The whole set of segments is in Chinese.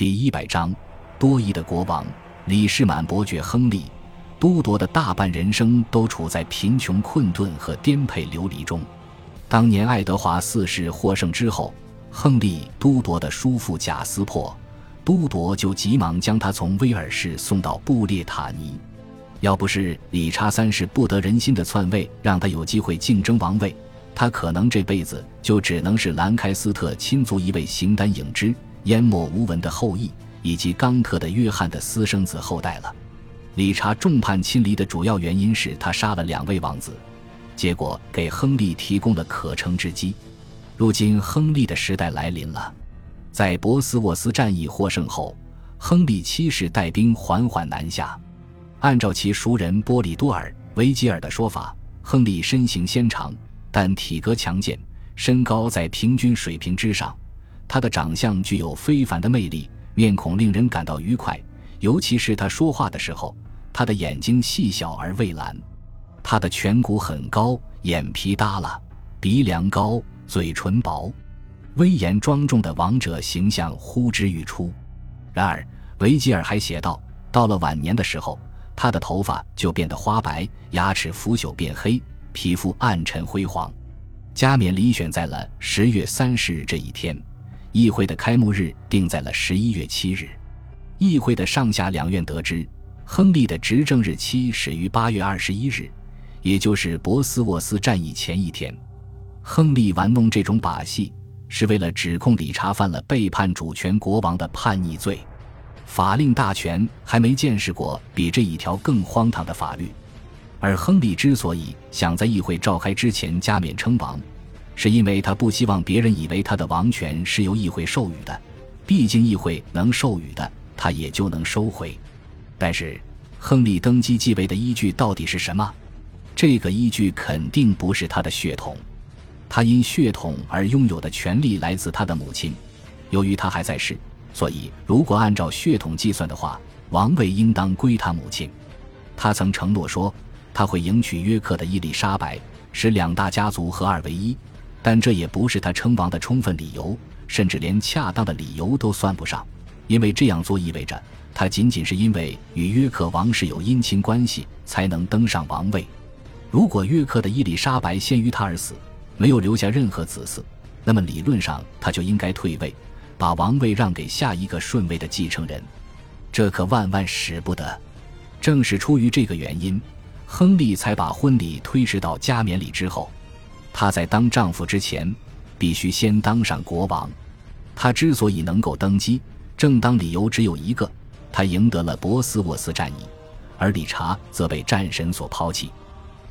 第一百章，多疑的国王李士满伯爵亨利，都铎的大半人生都处在贫穷困顿和颠沛流离中。当年爱德华四世获胜之后，亨利都铎的叔父贾斯珀，都铎就急忙将他从威尔士送到布列塔尼。要不是理查三世不得人心的篡位，让他有机会竞争王位，他可能这辈子就只能是兰开斯特亲族一位形单影只、淹没无闻的后裔，以及冈特的约翰的私生子后代了。理查众叛亲离的主要原因是他杀了两位王子，结果给亨利提供了可乘之机。如今亨利的时代来临了，在博斯沃斯战役获胜后，亨利七世带兵缓缓南下。按照其熟人波里多尔·维吉尔的说法，亨利身形纤长，但体格强健，身高在平均水平之上。他的长相具有非凡的魅力，面孔令人感到愉快，尤其是他说话的时候，他的眼睛细小而蔚蓝。他的颧骨很高，眼皮耷拉，鼻梁高，嘴唇薄，威严庄重的王者形象呼之欲出。然而，维吉尔还写道，到了晚年的时候。他的头发就变得花白，牙齿腐朽变黑，皮肤暗沉灰黄。加冕礼选在了十月三十日这一天，议会的开幕日定在了十一月七日。议会的上下两院得知，亨利的执政日期始于八月二十一日，也就是博斯沃斯战役前一天。亨利玩弄这种把戏，是为了指控理查犯了背叛主权国王的叛逆罪。法令大权还没见识过比这一条更荒唐的法律，而亨利之所以想在议会召开之前加冕称王，是因为他不希望别人以为他的王权是由议会授予的。毕竟议会能授予的，他也就能收回。但是，亨利登基继位的依据到底是什么？这个依据肯定不是他的血统，他因血统而拥有的权利来自他的母亲。由于他还在世。所以，如果按照血统计算的话，王位应当归他母亲。他曾承诺说，他会迎娶约克的伊丽莎白，使两大家族合二为一。但这也不是他称王的充分理由，甚至连恰当的理由都算不上。因为这样做意味着他仅仅是因为与约克王室有姻亲关系才能登上王位。如果约克的伊丽莎白先于他而死，没有留下任何子嗣，那么理论上他就应该退位。把王位让给下一个顺位的继承人，这可万万使不得。正是出于这个原因，亨利才把婚礼推迟到加冕礼之后。她在当丈夫之前，必须先当上国王。她之所以能够登基，正当理由只有一个：她赢得了博斯沃斯战役，而理查则被战神所抛弃。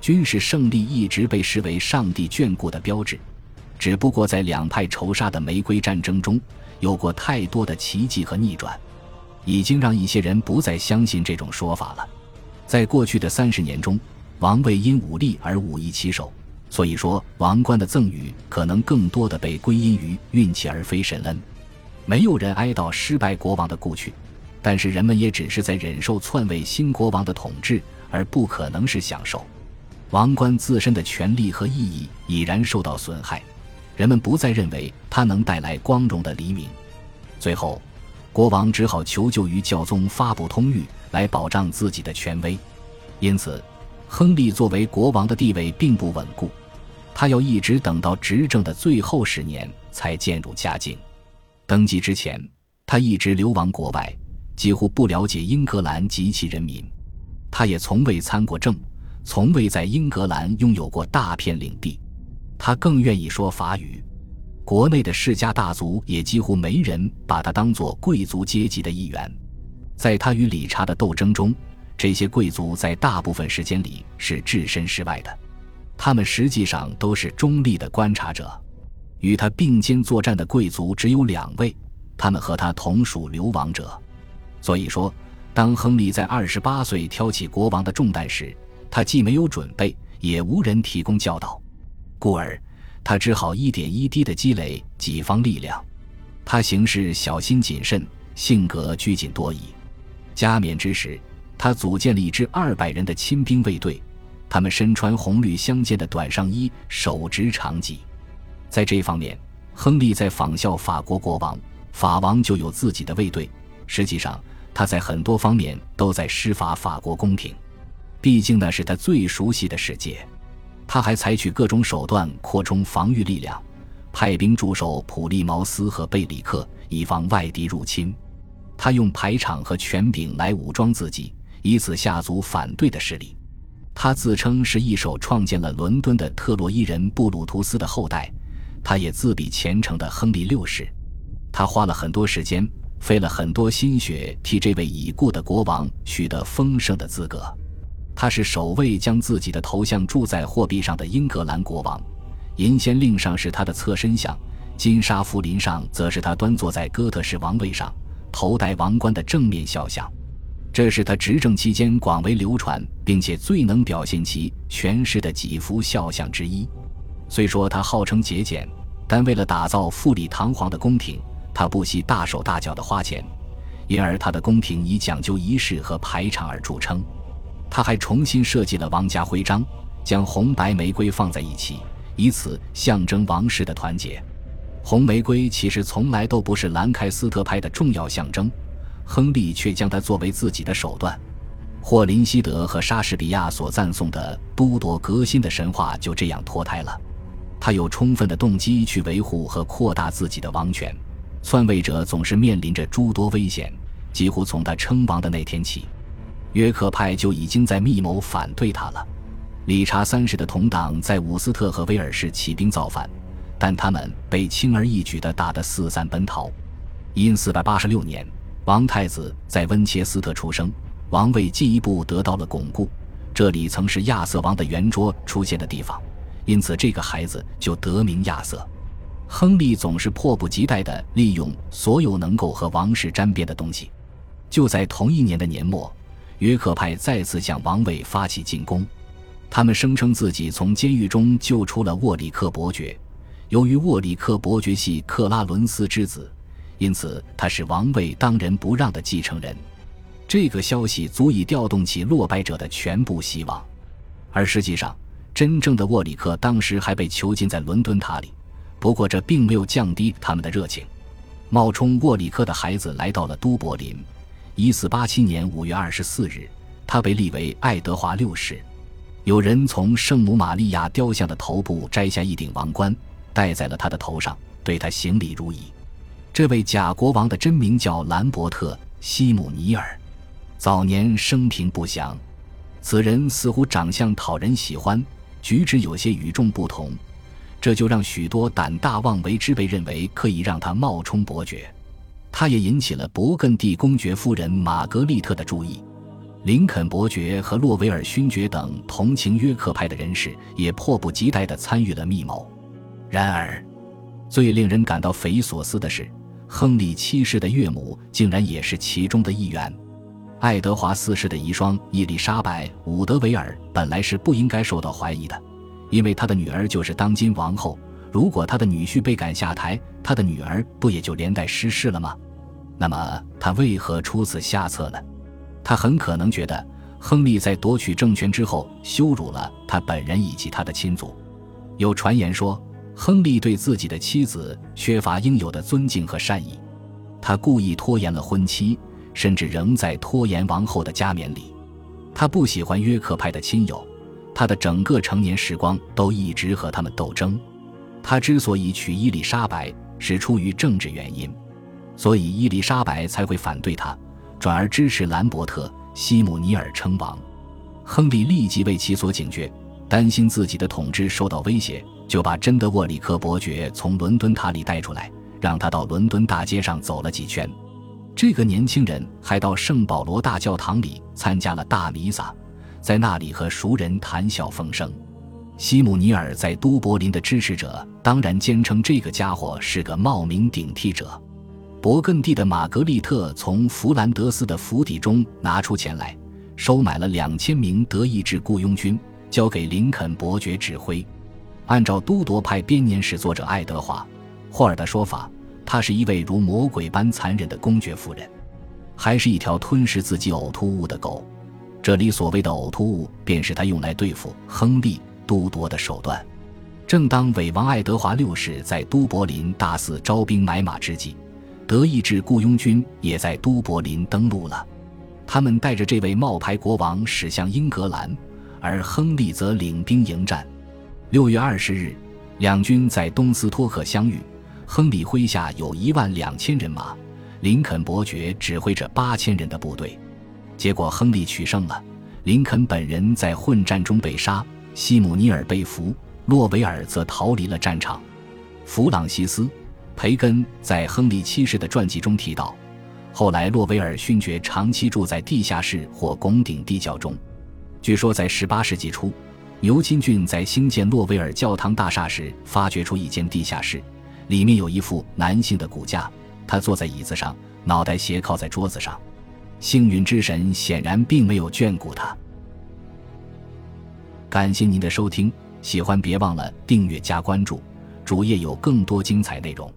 军事胜利一直被视为上帝眷顾的标志，只不过在两派仇杀的玫瑰战争中。有过太多的奇迹和逆转，已经让一些人不再相信这种说法了。在过去的三十年中，王位因武力而武艺其手，所以说王冠的赠予可能更多的被归因于运气而非神恩。没有人哀悼失败国王的故去，但是人们也只是在忍受篡位新国王的统治，而不可能是享受。王冠自身的权利和意义已然受到损害。人们不再认为它能带来光荣的黎明，最后，国王只好求救于教宗发布通谕来保障自己的权威。因此，亨利作为国王的地位并不稳固，他要一直等到执政的最后十年才渐入佳境。登基之前，他一直流亡国外，几乎不了解英格兰及其人民。他也从未参过政，从未在英格兰拥有过大片领地。他更愿意说法语，国内的世家大族也几乎没人把他当作贵族阶级的一员。在他与理查的斗争中，这些贵族在大部分时间里是置身事外的，他们实际上都是中立的观察者。与他并肩作战的贵族只有两位，他们和他同属流亡者。所以说，当亨利在二十八岁挑起国王的重担时，他既没有准备，也无人提供教导。故而，他只好一点一滴地积累己方力量。他行事小心谨慎，性格拘谨多疑。加冕之时，他组建了一支二百人的亲兵卫队，他们身穿红绿相间的短上衣，手执长戟。在这方面，亨利在仿效法国国王，法王就有自己的卫队。实际上，他在很多方面都在施法法国宫廷，毕竟那是他最熟悉的世界。他还采取各种手段扩充防御力量，派兵驻守普利茅斯和贝里克，以防外敌入侵。他用排场和权柄来武装自己，以此吓阻反对的势力。他自称是一手创建了伦敦的特洛伊人布鲁图斯的后代，他也自比虔诚的亨利六世。他花了很多时间，费了很多心血，替这位已故的国王取得丰盛的资格。他是首位将自己的头像铸在货币上的英格兰国王，银先令上是他的侧身像，金沙福林上则是他端坐在哥特式王位上，头戴王冠的正面肖像。这是他执政期间广为流传，并且最能表现其权势的几幅肖像之一。虽说他号称节俭，但为了打造富丽堂皇的宫廷，他不惜大手大脚的花钱，因而他的宫廷以讲究仪式和排场而著称。他还重新设计了王家徽章，将红白玫瑰放在一起，以此象征王室的团结。红玫瑰其实从来都不是兰开斯特派的重要象征。亨利却将它作为自己的手段。霍林希德和莎士比亚所赞颂的都铎革新的神话就这样脱胎了。他有充分的动机去维护和扩大自己的王权，篡位者总是面临着诸多危险。几乎从他称王的那天起，约克派就已经在密谋反对他了。理查三世的同党在伍斯特和威尔士起兵造反，但他们被轻而易举地打得四散奔逃。因四百八十六年。王太子在温切斯特出生，王位进一步得到了巩固。这里曾是亚瑟王的圆桌出现的地方，因此这个孩子就得名亚瑟。亨利总是迫不及待地利用所有能够和王室沾边的东西。就在同一年的年末，约克派再次向王位发起进攻。他们声称自己从监狱中救出了沃里克伯爵，由于沃里克伯爵系克拉伦斯之子。因此，他是王位当仁不让的继承人。这个消息足以调动起落败者的全部希望。而实际上，真正的沃里克当时还被囚禁在伦敦塔里。不过，这并没有降低他们的热情。冒充沃里克的孩子来到了都柏林。一四八七年五月二十四日，他被立为爱德华六世。有人从圣母玛利亚雕像的头部摘下一顶王冠，戴在了他的头上，对他行礼如仪。这位假国王的真名叫兰伯特·西姆尼尔，早年生平不详。此人似乎长相讨人喜欢，举止有些与众不同，这就让许多胆大妄为之辈认为可以让他冒充伯爵。他也引起了勃艮第公爵夫人玛格丽特的注意。林肯伯爵和洛维尔勋爵等同情约克派的人士也迫不及待地参与了密谋。然而，最令人感到匪夷所思的是。亨利七世的岳母竟然也是其中的一员。爱德华四世的遗孀伊丽莎白·伍德维尔本来是不应该受到怀疑的，因为她的女儿就是当今王后。如果她的女婿被赶下台，她的女儿不也就连带失势了吗？那么他为何出此下策呢？他很可能觉得亨利在夺取政权之后羞辱了他本人以及他的亲族。有传言说。亨利对自己的妻子缺乏应有的尊敬和善意，他故意拖延了婚期，甚至仍在拖延王后的加冕礼。他不喜欢约克派的亲友，他的整个成年时光都一直和他们斗争。他之所以娶伊丽莎白，是出于政治原因，所以伊丽莎白才会反对他，转而支持兰伯特·西姆尼尔称王。亨利立即为其所警觉，担心自己的统治受到威胁。就把真德沃里克伯爵从伦敦塔里带出来，让他到伦敦大街上走了几圈。这个年轻人还到圣保罗大教堂里参加了大弥撒，在那里和熟人谈笑风生。西姆尼尔在都柏林的支持者当然坚称这个家伙是个冒名顶替者。勃艮第的玛格丽特从弗兰德斯的府邸中拿出钱来，收买了两千名德意志雇佣军，交给林肯伯爵指挥。按照都铎派编年史作者爱德华·霍尔的说法，她是一位如魔鬼般残忍的公爵夫人，还是一条吞噬自己呕吐物的狗。这里所谓的呕吐物，便是他用来对付亨利·都铎的手段。正当伪王爱德华六世在都柏林大肆招兵买马之际，德意志雇佣军也在都柏林登陆了。他们带着这位冒牌国王驶向英格兰，而亨利则领兵迎战。六月二十日，两军在东斯托克相遇。亨利麾下有一万两千人马，林肯伯爵指挥着八千人的部队。结果，亨利取胜了。林肯本人在混战中被杀，西姆尼尔被俘，洛维尔则逃离了战场。弗朗西斯·培根在亨利七世的传记中提到，后来洛维尔勋爵长期住在地下室或拱顶地窖中。据说，在18世纪初，牛津郡在兴建洛维尔教堂大厦时，发掘出一间地下室，里面有一副男性的骨架，他坐在椅子上，脑袋斜靠在桌子上。幸运之神显然并没有眷顾他。感谢您的收听，喜欢别忘了订阅加关注，主页有更多精彩内容。